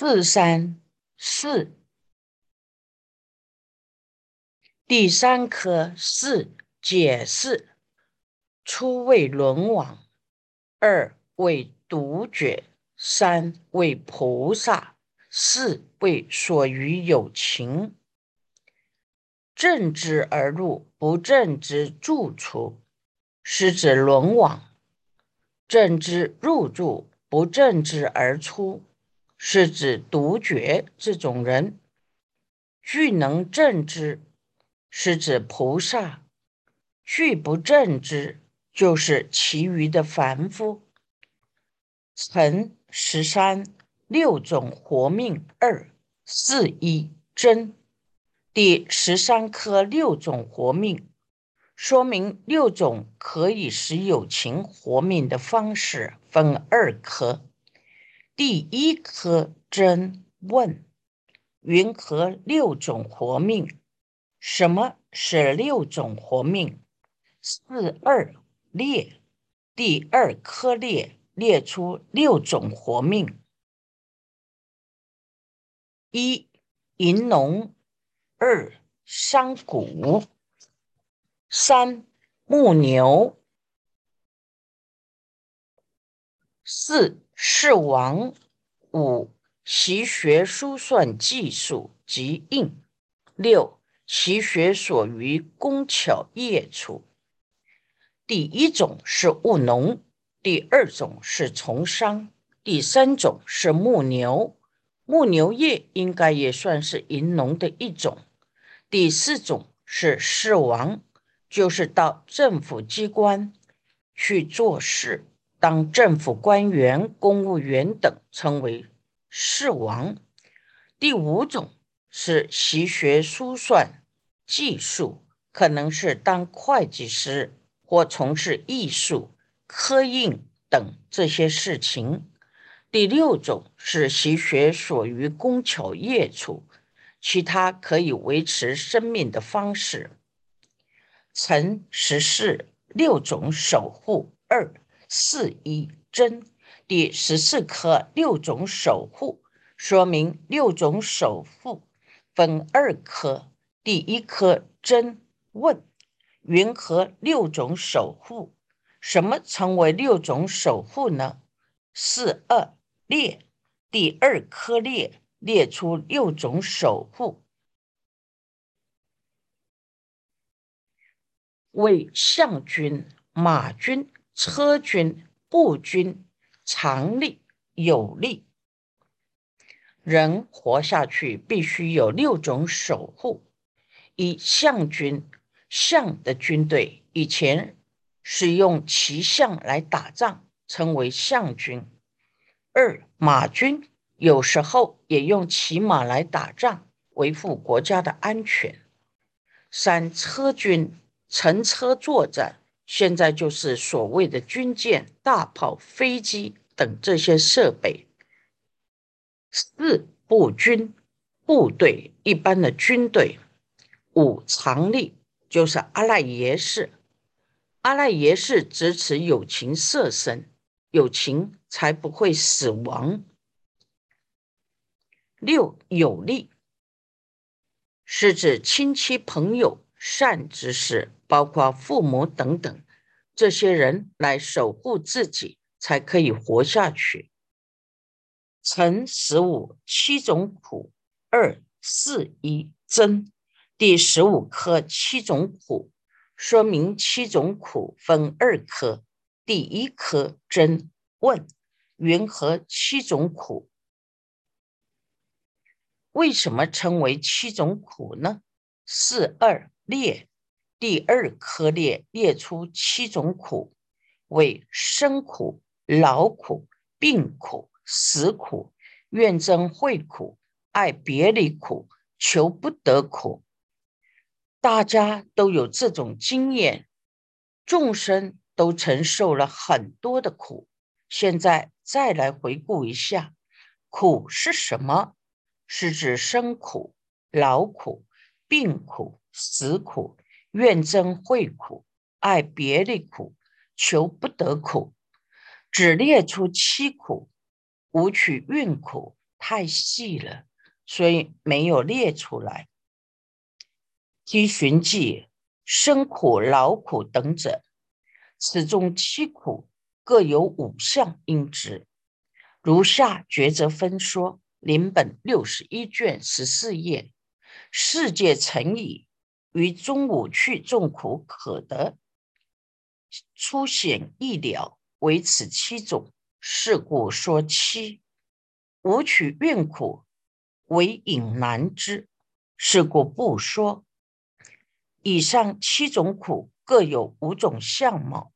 四三四，第三科四解释：初为轮王，二为独觉，三为菩萨，四为所于有情。正之而入，不正之住出，是指轮王；正之入住，不正之而出。是指独觉这种人，具能正之，是指菩萨；具不正之，就是其余的凡夫。成十三六种活命二四一真，第十三颗六种活命，说明六种可以使有情活命的方式分二颗。第一颗真问：云何六种活命？什么是六种活命？四二列，第二颗列列出六种活命：一银龙，二山谷，三木牛，四。是王五习学书算技术及应六习学所于工巧业处。第一种是务农，第二种是从商，第三种是牧牛。牧牛业应该也算是银农的一种。第四种是士王，就是到政府机关去做事。当政府官员、公务员等称为士王。第五种是习学书算技术，可能是当会计师或从事艺术、刻印等这些事情。第六种是习学所于工巧业处，其他可以维持生命的方式。曾十四六种守护二。四一真第十四颗六种守护，说明六种守护分二颗。第一颗真问：云何六种守护？什么称为六种守护呢？四二列第二颗列列出六种守护，为象军、马军。车军、步军、常力、有力，人活下去必须有六种守护：一、象军，象的军队以前是用骑象来打仗，称为象军；二、马军，有时候也用骑马来打仗，维护国家的安全；三、车军，乘车作战。现在就是所谓的军舰、大炮、飞机等这些设备。四步军部队，一般的军队。五常力就是阿赖耶识，阿赖耶识支持有情色身，有情才不会死亡。六有利是指亲戚朋友。善之事，包括父母等等，这些人来守护自己，才可以活下去。乘十五七种苦，二四一真，第十五颗七种苦，说明七种苦分二颗，第一颗真问云何七种苦？为什么称为七种苦呢？四二。列第二颗列列出七种苦，为生苦、老苦、病苦、死苦、怨憎会苦、爱别离苦、求不得苦。大家都有这种经验，众生都承受了很多的苦。现在再来回顾一下，苦是什么？是指生苦、老苦、病苦。死苦、怨憎会苦、爱别离苦、求不得苦，只列出七苦：无取运苦、太细了，所以没有列出来。七寻记生苦、劳苦等者，此中七苦各有五项因之。如下抉择分说，临本六十一卷十四页。世界成矣，于中午去众苦可得，出显易了，为此七种。是故说七。无取怨苦，为隐难之。是故不说。以上七种苦各有五种相貌，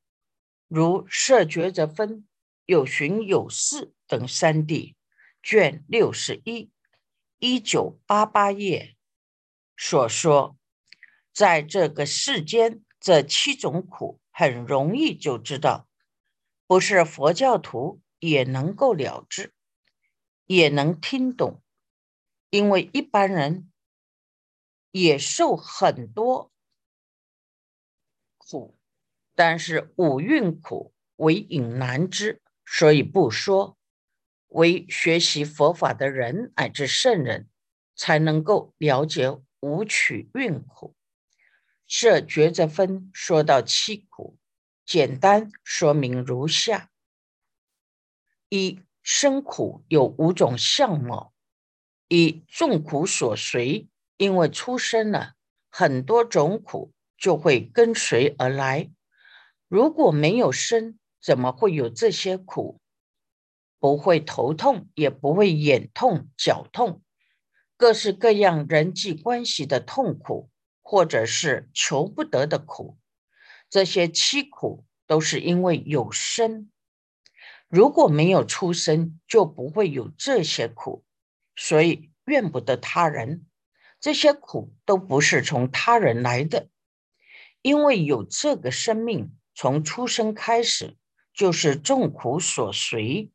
如色觉者分有寻有事等三地卷六十一一九八八页所说，在这个世间，这七种苦很容易就知道，不是佛教徒也能够了知，也能听懂，因为一般人也受很多。苦，但是五蕴苦为隐难知，所以不说。为学习佛法的人乃至圣人，才能够了解五取蕴苦。设抉择分说到七苦，简单说明如下：一生苦有五种相貌，一众苦所随，因为出生了很多种苦。就会跟随而来。如果没有生，怎么会有这些苦？不会头痛，也不会眼痛、脚痛，各式各样人际关系的痛苦，或者是求不得的苦，这些七苦都是因为有生。如果没有出生，就不会有这些苦。所以怨不得他人，这些苦都不是从他人来的。因为有这个生命，从出生开始就是众苦所随，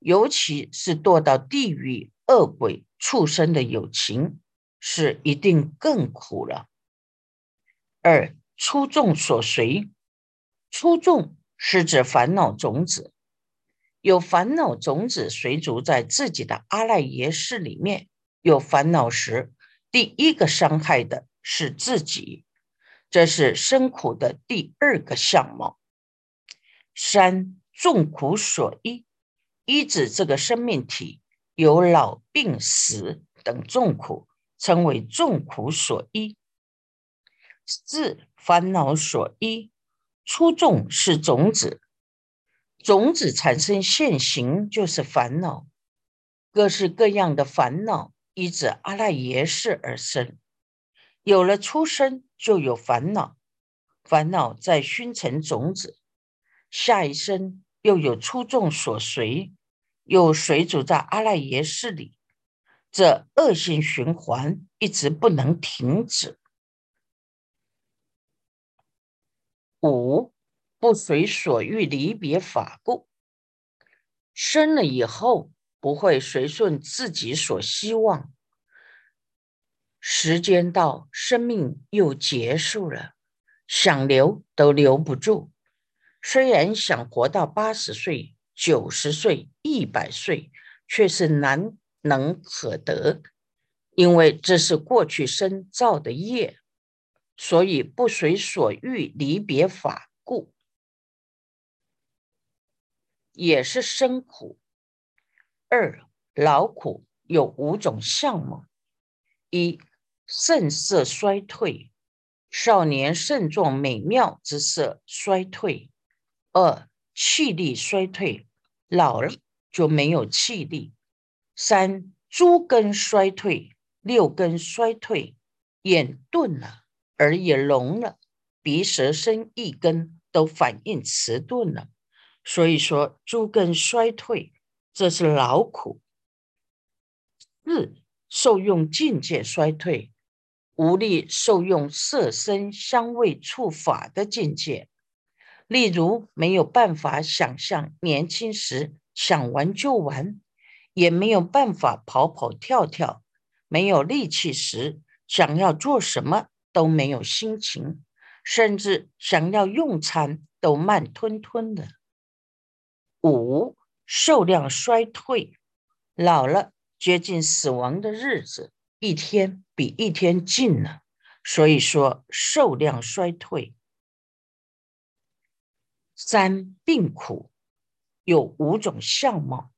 尤其是堕到地狱、恶鬼、畜生的友情，是一定更苦了。二出众所随，出众是指烦恼种子，有烦恼种子随逐在自己的阿赖耶识里面，有烦恼时，第一个伤害的是自己。这是生苦的第二个相貌。三众苦所依，依指这个生命体有老、病、死等众苦，称为众苦所依。四烦恼所依，初众是种子，种子产生现行就是烦恼，各式各样的烦恼依着阿赖耶识而生。有了出生，就有烦恼，烦恼在熏成种子，下一生又有出众所随，又随主在阿赖耶识里，这恶性循环一直不能停止。五不随所欲离别法故，生了以后不会随顺自己所希望。时间到，生命又结束了，想留都留不住。虽然想活到八十岁、九十岁、一百岁，却是难能可得，因为这是过去生造的业，所以不随所欲离别法故，也是生苦。二劳苦有五种相貌：一。肾色衰退，少年肾壮美妙之色衰退；二气力衰退，老了就没有气力；三诸根衰退，六根衰退，眼钝了，耳也聋了，鼻舌身一根都反应迟钝了。所以说诸根衰退，这是劳苦。四受用境界衰退。无力受用色身香味触法的境界，例如没有办法想象年轻时想玩就玩，也没有办法跑跑跳跳，没有力气时想要做什么都没有心情，甚至想要用餐都慢吞吞的。五受量衰退，老了接近死亡的日子，一天比一天近了。所以说，寿量衰退。三病苦有五种相貌，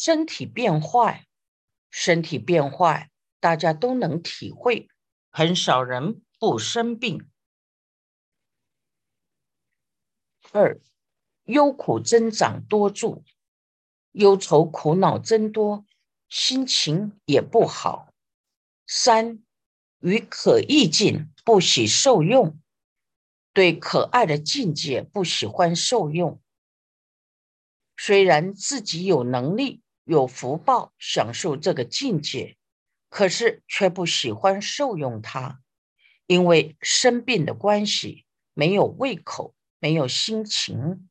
身体变坏，身体变坏，大家都能体会，很少人不生病。二忧苦增长多助，忧愁苦恼增多，心情也不好。三与可意境不喜受用，对可爱的境界不喜欢受用。虽然自己有能力、有福报享受这个境界，可是却不喜欢受用它，因为生病的关系，没有胃口，没有心情。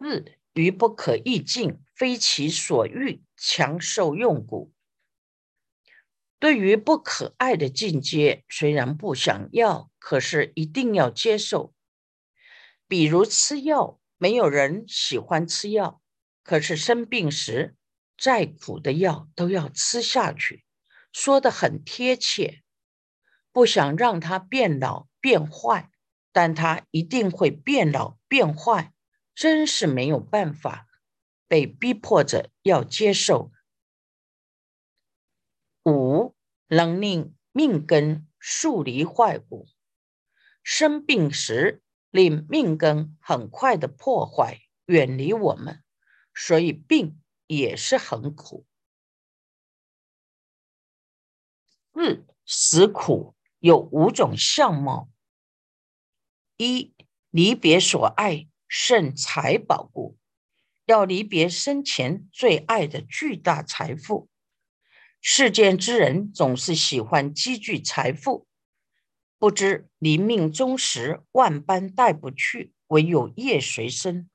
四于不可意境，非其所欲，强受用故。对于不可爱的境界，虽然不想要，可是一定要接受。比如吃药，没有人喜欢吃药，可是生病时，再苦的药都要吃下去，说的很贴切。不想让它变老变坏，但它一定会变老变坏，真是没有办法，被逼迫着要接受。五能令命根树离坏故，生病时令命根很快的破坏，远离我们，所以病也是很苦。日死苦有五种相貌：一离别所爱胜财宝故，要离别生前最爱的巨大财富。世间之人总是喜欢积聚财富，不知临命终时万般带不去，唯有业随身。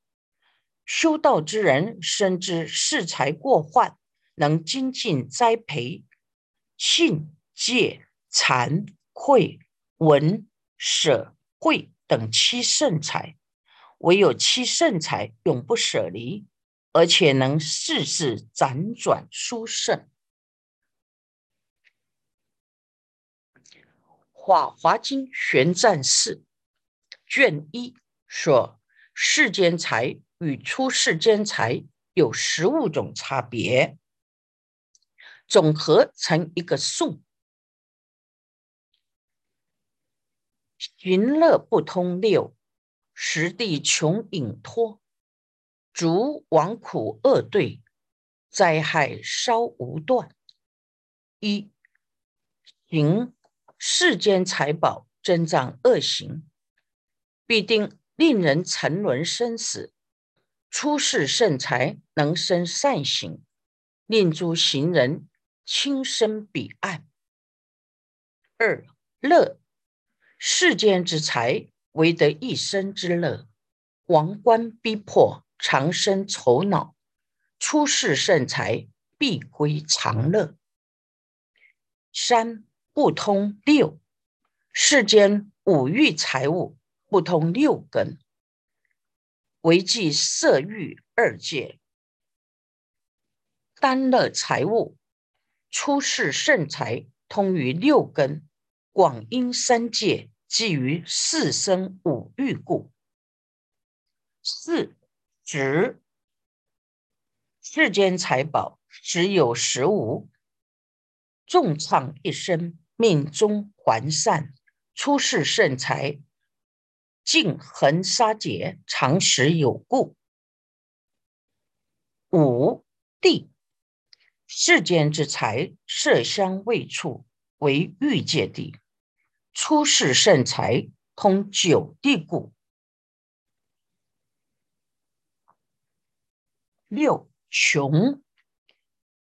修道之人深知世财过患，能精进栽培信、戒、惭、愧、闻、舍、慧等七圣财，唯有七圣财永不舍离，而且能世世辗转殊胜。《法华经·玄奘释》卷一说：世间财与出世间财有十五种差别，总合成一个颂。寻乐不通六，实地穷隐脱，逐亡苦恶对，灾害稍无断。一行。世间财宝增长恶行，必定令人沉沦生死；出世圣财能生善行，令诸行人轻生彼岸。二乐，世间之财唯得一生之乐，王冠逼迫，长生愁恼；出世圣财必归常乐。三。不通六世间五欲财物，不通六根，唯记色欲二界。单乐财物，出世圣财，通于六根，广阴三界，即于四生五欲故。四值世间财宝，只有十五，重唱一生。命中还善，出世圣财，尽恒杀劫，常时有故。五地世间之财，色香味触为欲界地，出世圣财通九地故。六穷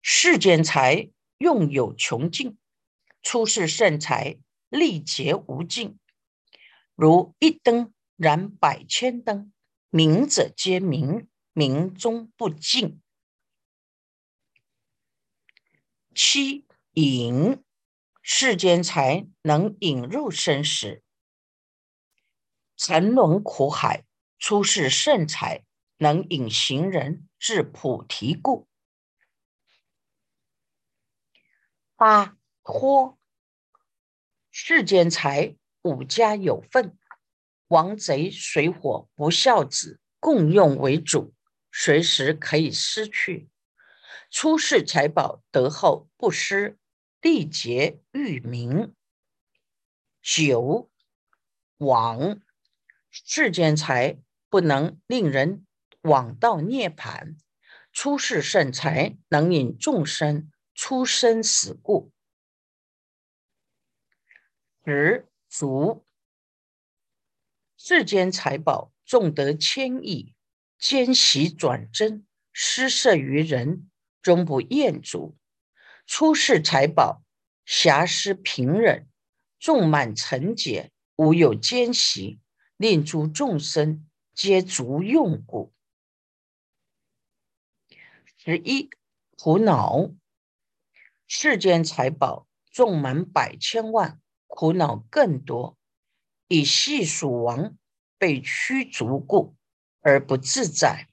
世间财用有穷尽。出世圣财，力竭无尽，如一灯燃百千灯，明者皆明，明中不尽。七引世间财能引入生死，沉沦苦海，出世圣才，能引行人至菩提故。八或世间财，五家有份，王贼水火不孝子共用为主，随时可以失去。出世财宝得后不失，力竭欲明。九往世间财不能令人往到涅盘，出世圣财能引众生。出生死故，十足世间财宝重得千亿，奸习转真，施舍于人，终不厌足。出世财宝瑕施平忍，众满成解，无有奸习，令诸众生皆足用故。十一苦恼。世间财宝重满百千万，苦恼更多。以细数王被驱逐故，而不自在。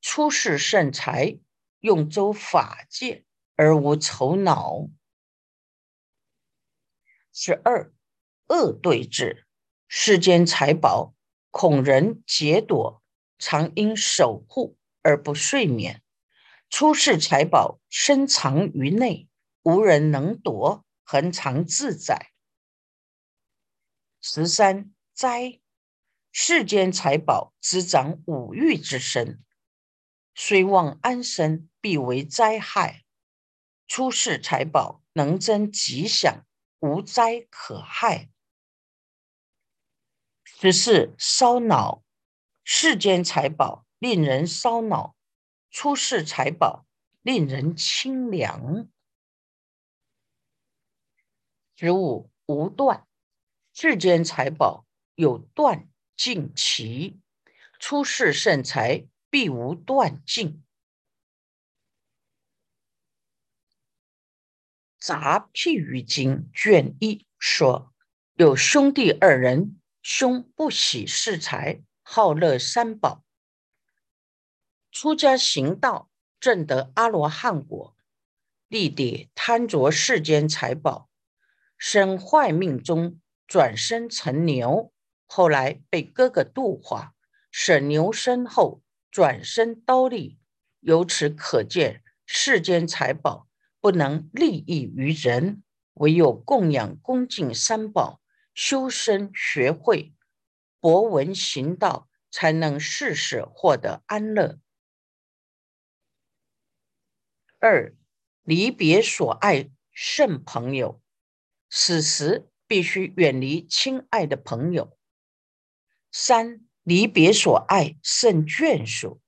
出世圣财用周法界，而无愁恼。十二恶对治，世间财宝恐人劫夺，常因守护而不睡眠。出世财宝深藏于内。无人能夺，恒常自在。十三灾，世间财宝滋长五欲之身，虽望安生，必为灾害。出世财宝能增吉祥，无灾可害。十四烧脑，世间财宝令人烧脑，出世财宝令人清凉。十五无断，世间财宝有断尽期，出世圣财必无断尽。杂譬喻经卷一说，有兄弟二人，兄不喜世财，好乐三宝，出家行道，证得阿罗汉果，弟弟贪着世间财宝。生坏命中转生成牛，后来被哥哥度化，舍牛身后转生刀立。由此可见，世间财宝不能利益于人，唯有供养恭敬三宝，修身学会，博闻行道，才能世世获得安乐。二离别所爱圣朋友。此时必须远离亲爱的朋友。三离别所爱胜眷属，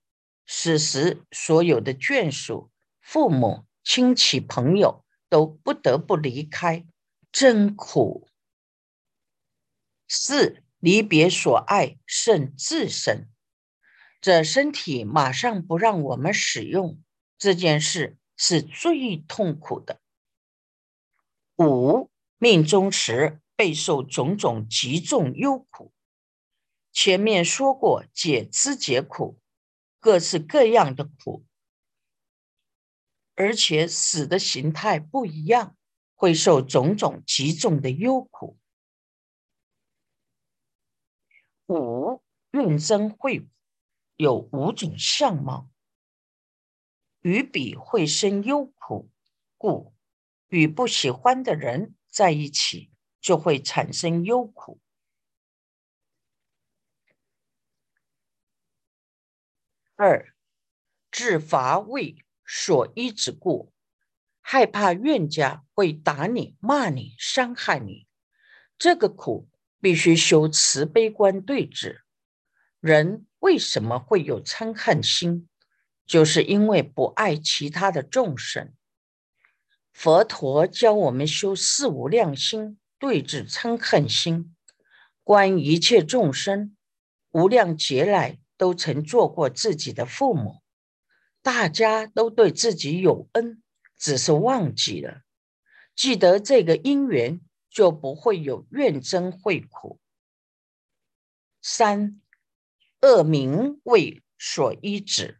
此时所有的眷属、父母、亲戚、朋友都不得不离开，真苦。四离别所爱胜自身，这身体马上不让我们使用，这件事是最痛苦的。五。命中时备受种种极重忧苦，前面说过解知解苦，各式各样的苦，而且死的形态不一样，会受种种极重的忧苦。五怨憎会有五种相貌，与彼会生忧苦，故与不喜欢的人。在一起就会产生忧苦。二，自乏为所依之故，害怕怨家会打你、骂你、伤害你，这个苦必须修慈悲观对治。人为什么会有嗔恨心？就是因为不爱其他的众生。佛陀教我们修四无量心，对治嗔恨心，观一切众生，无量劫来都曾做过自己的父母，大家都对自己有恩，只是忘记了。记得这个因缘，就不会有怨憎会苦。三恶名为所依止，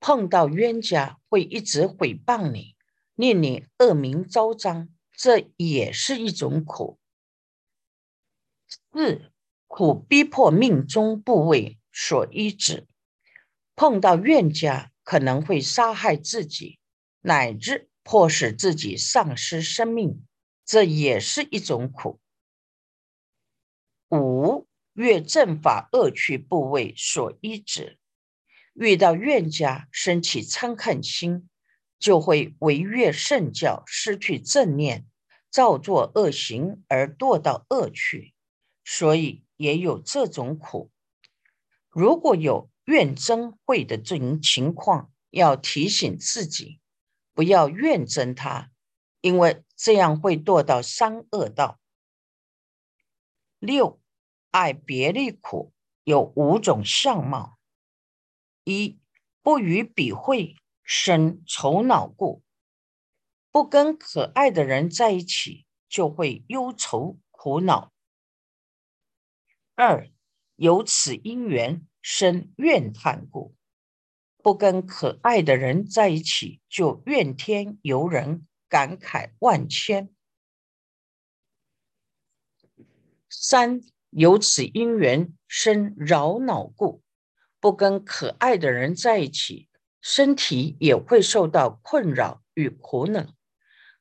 碰到冤家会一直诽谤你，令你恶名昭彰，这也是一种苦。四苦逼迫命中部位所依止，碰到冤家可能会杀害自己，乃至迫使自己丧失生命，这也是一种苦。五越正法恶趣部位所依止，遇到怨家生起嗔恨心，就会违越圣教，失去正念，造作恶行而堕到恶趣，所以也有这种苦。如果有怨憎会的这种情况，要提醒自己，不要怨憎他，因为这样会堕到三恶道。六。爱别离苦有五种相貌：一不与比会生愁恼故，不跟可爱的人在一起就会忧愁苦恼；二有此因缘生怨叹故，不跟可爱的人在一起就怨天尤人，感慨万千；三。由此因缘生扰恼故，不跟可爱的人在一起，身体也会受到困扰与苦恼。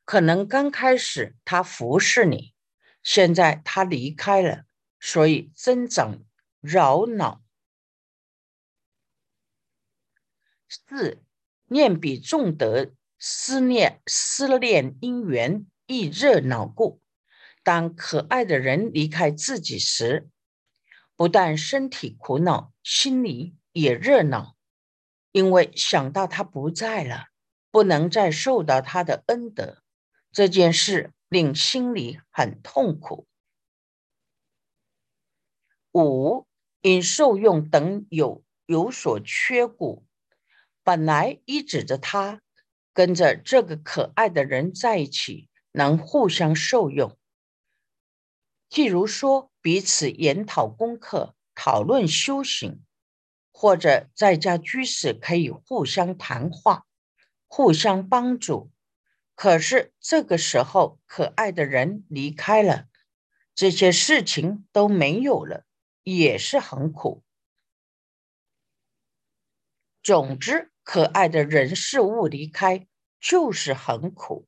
可能刚开始他服侍你，现在他离开了，所以增长扰恼。四念彼重德思念思念因缘亦热恼故。当可爱的人离开自己时，不但身体苦恼，心里也热闹，因为想到他不在了，不能再受到他的恩德，这件事令心里很痛苦。五因受用等有有所缺故，本来依指着他跟着这个可爱的人在一起，能互相受用。譬如说，彼此研讨功课、讨论修行，或者在家居士可以互相谈话、互相帮助。可是这个时候，可爱的人离开了，这些事情都没有了，也是很苦。总之，可爱的人事物离开就是很苦。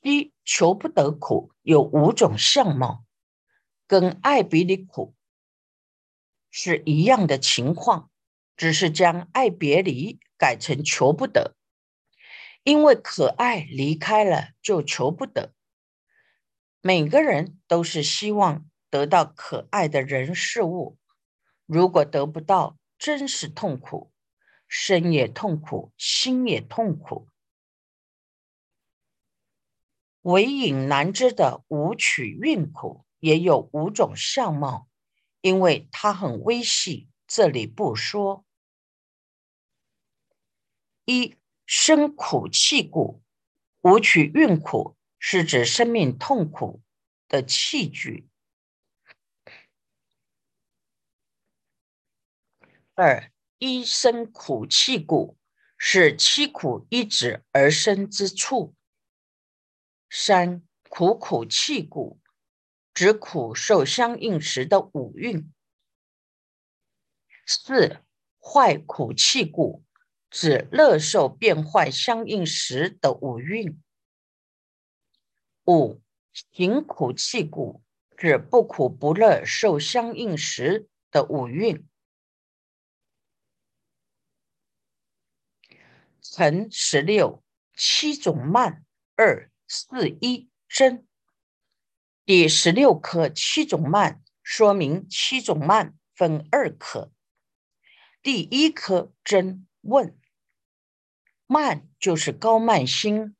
一求不得苦有五种相貌，跟爱别离苦是一样的情况，只是将爱别离改成求不得。因为可爱离开了就求不得。每个人都是希望得到可爱的人事物，如果得不到，真是痛苦，身也痛苦，心也痛苦。唯隐难知的五取蕴苦也有五种相貌，因为它很微细，这里不说。一生苦气故，五取蕴苦是指生命痛苦的器具。二一生苦气故，是七苦一指而生之处。三苦苦气故，指苦受相应时的五蕴。四坏苦气故，指乐受变坏相应时的五蕴。五行苦气故，指不苦不乐受相应时的五蕴。乘十六七种慢二。四一真，第十六颗七种慢，说明七种慢分二颗。第一颗真问，慢就是高慢心，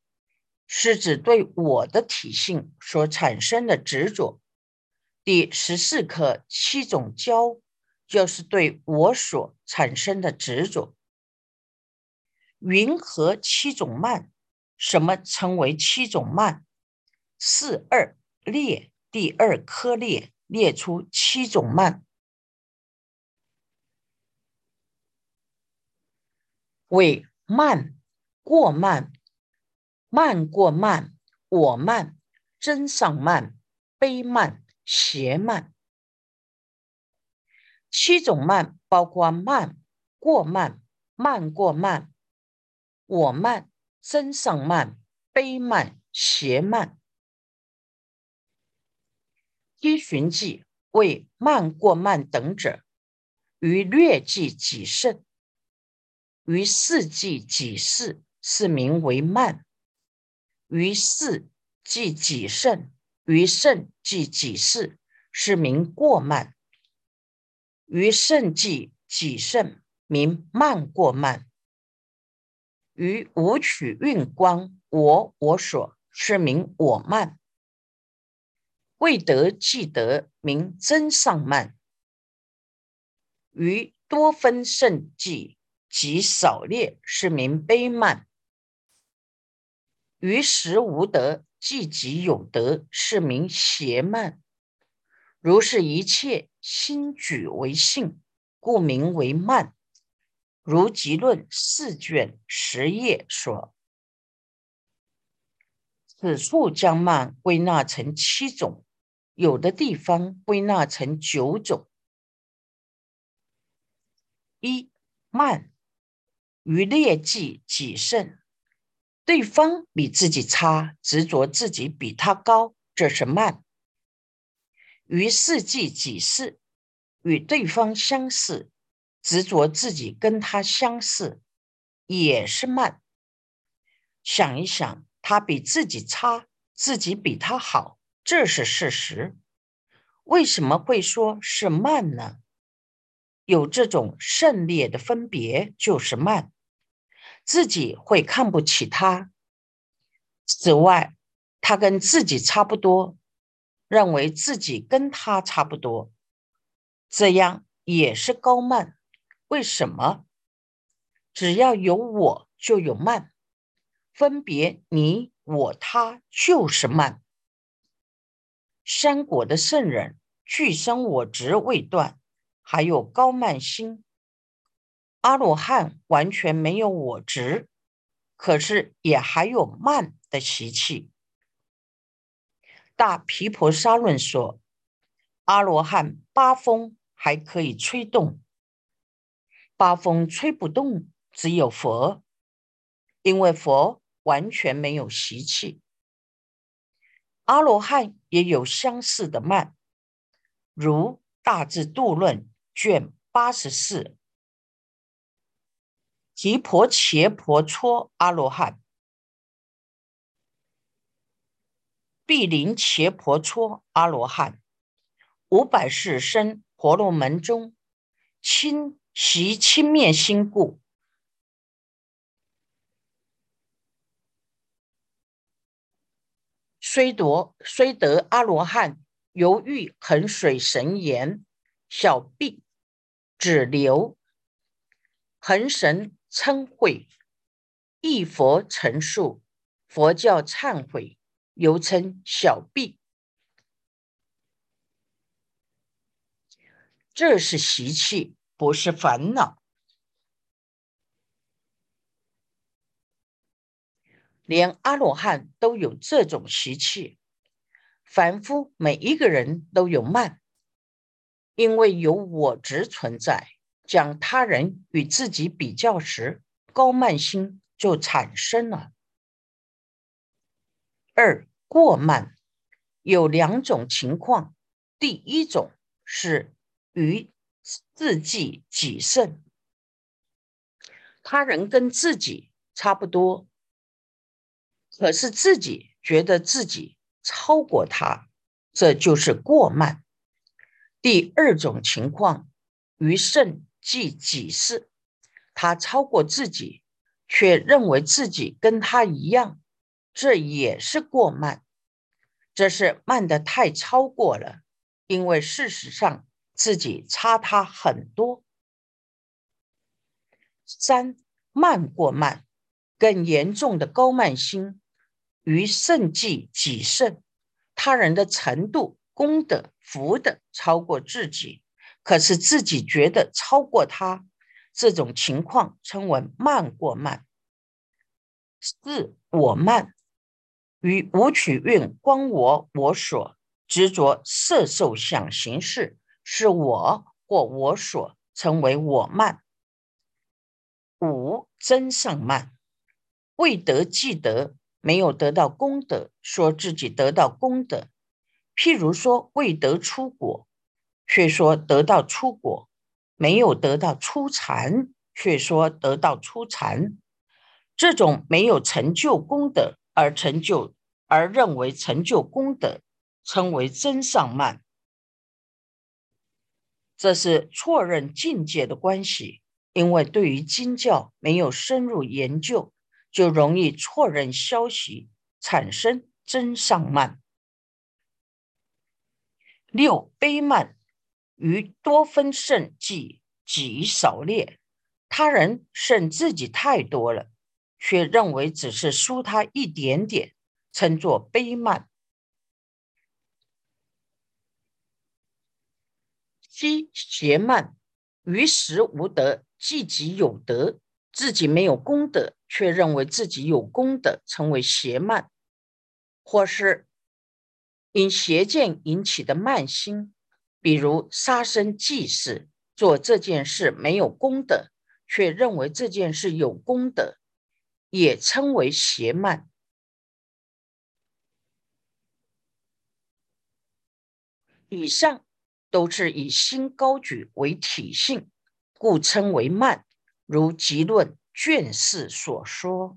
是指对我的体性所产生的执着。第十四颗七种交，就是对我所产生的执着。云和七种慢。什么称为七种慢？四二列，第二颗列列出七种慢：为慢、过慢、慢过慢、我慢、真上慢、悲慢、邪慢。七种慢包括慢、过慢、慢过慢、我慢、真上慢、悲慢、邪慢。依循记为慢过慢等者，于略记己胜，于四记己事，是名为慢；于四记己胜，于胜记己事，是名过慢；于胜记己胜，名慢过慢；于五取运光我我所，是名我慢。未得即得，名真上慢；于多分胜计及少劣，是名卑慢；于时无德，即己有德，是名邪慢。如是一切心举为性，故名为慢。如集论四卷十页说，此处将慢归纳成七种。有的地方归纳成九种：一慢于劣迹己胜，对方比自己差，执着自己比他高，这是慢；于事迹己事，与对方相似，执着自己跟他相似，也是慢。想一想，他比自己差，自己比他好。这是事实，为什么会说是慢呢？有这种胜劣的分别就是慢，自己会看不起他。此外，他跟自己差不多，认为自己跟他差不多，这样也是高慢。为什么？只要有我就有慢，分别你我他就是慢。三果的圣人，俱生我执未断，还有高慢心。阿罗汉完全没有我执，可是也还有慢的习气。大毗婆沙论说，阿罗汉八风还可以吹动，八风吹不动，只有佛，因为佛完全没有习气。阿罗汉也有相似的慢，如《大智度论》卷八十四，提婆伽婆搓阿罗汉，毗陵伽婆搓阿罗汉，五百世生婆罗门中，亲习轻面心故。虽夺虽得阿罗汉，犹欲衡水神言，小臂只留恒神称悔，一佛陈述佛教忏悔，又称小臂。这是习气，不是烦恼。连阿罗汉都有这种习气，凡夫每一个人都有慢，因为有我执存在，将他人与自己比较时，高慢心就产生了。二过慢有两种情况，第一种是与自己己胜，他人跟自己差不多。可是自己觉得自己超过他，这就是过慢。第二种情况，于胜即己事，他超过自己，却认为自己跟他一样，这也是过慢。这是慢的太超过了，因为事实上自己差他很多。三慢过慢，更严重的高慢心。于胜计己胜，他人的程度功德、福德超过自己，可是自己觉得超过他，这种情况称为慢过慢。四我慢，与五取运光我我所执着色受想行识是我或我所，称为我慢。五真上慢，未得既得，没有得到功德，说自己得到功德。譬如说未得出果，却说得到出果；没有得到出禅，却说得到出禅。这种没有成就功德而成就而认为成就功德，称为真上慢。这是错认境界的关系。因为对于经教没有深入研究，就容易错认消息，产生真上慢。六悲慢于多分胜计己少劣，他人胜自己太多了，却认为只是输他一点点，称作悲慢。七邪慢于时无德。自己有德，自己没有功德，却认为自己有功德，称为邪慢；或是因邪见引起的慢心，比如杀生祭祀，做这件事没有功德，却认为这件事有功德，也称为邪慢。以上都是以心高举为体性。故称为慢，如《极论》卷四所说。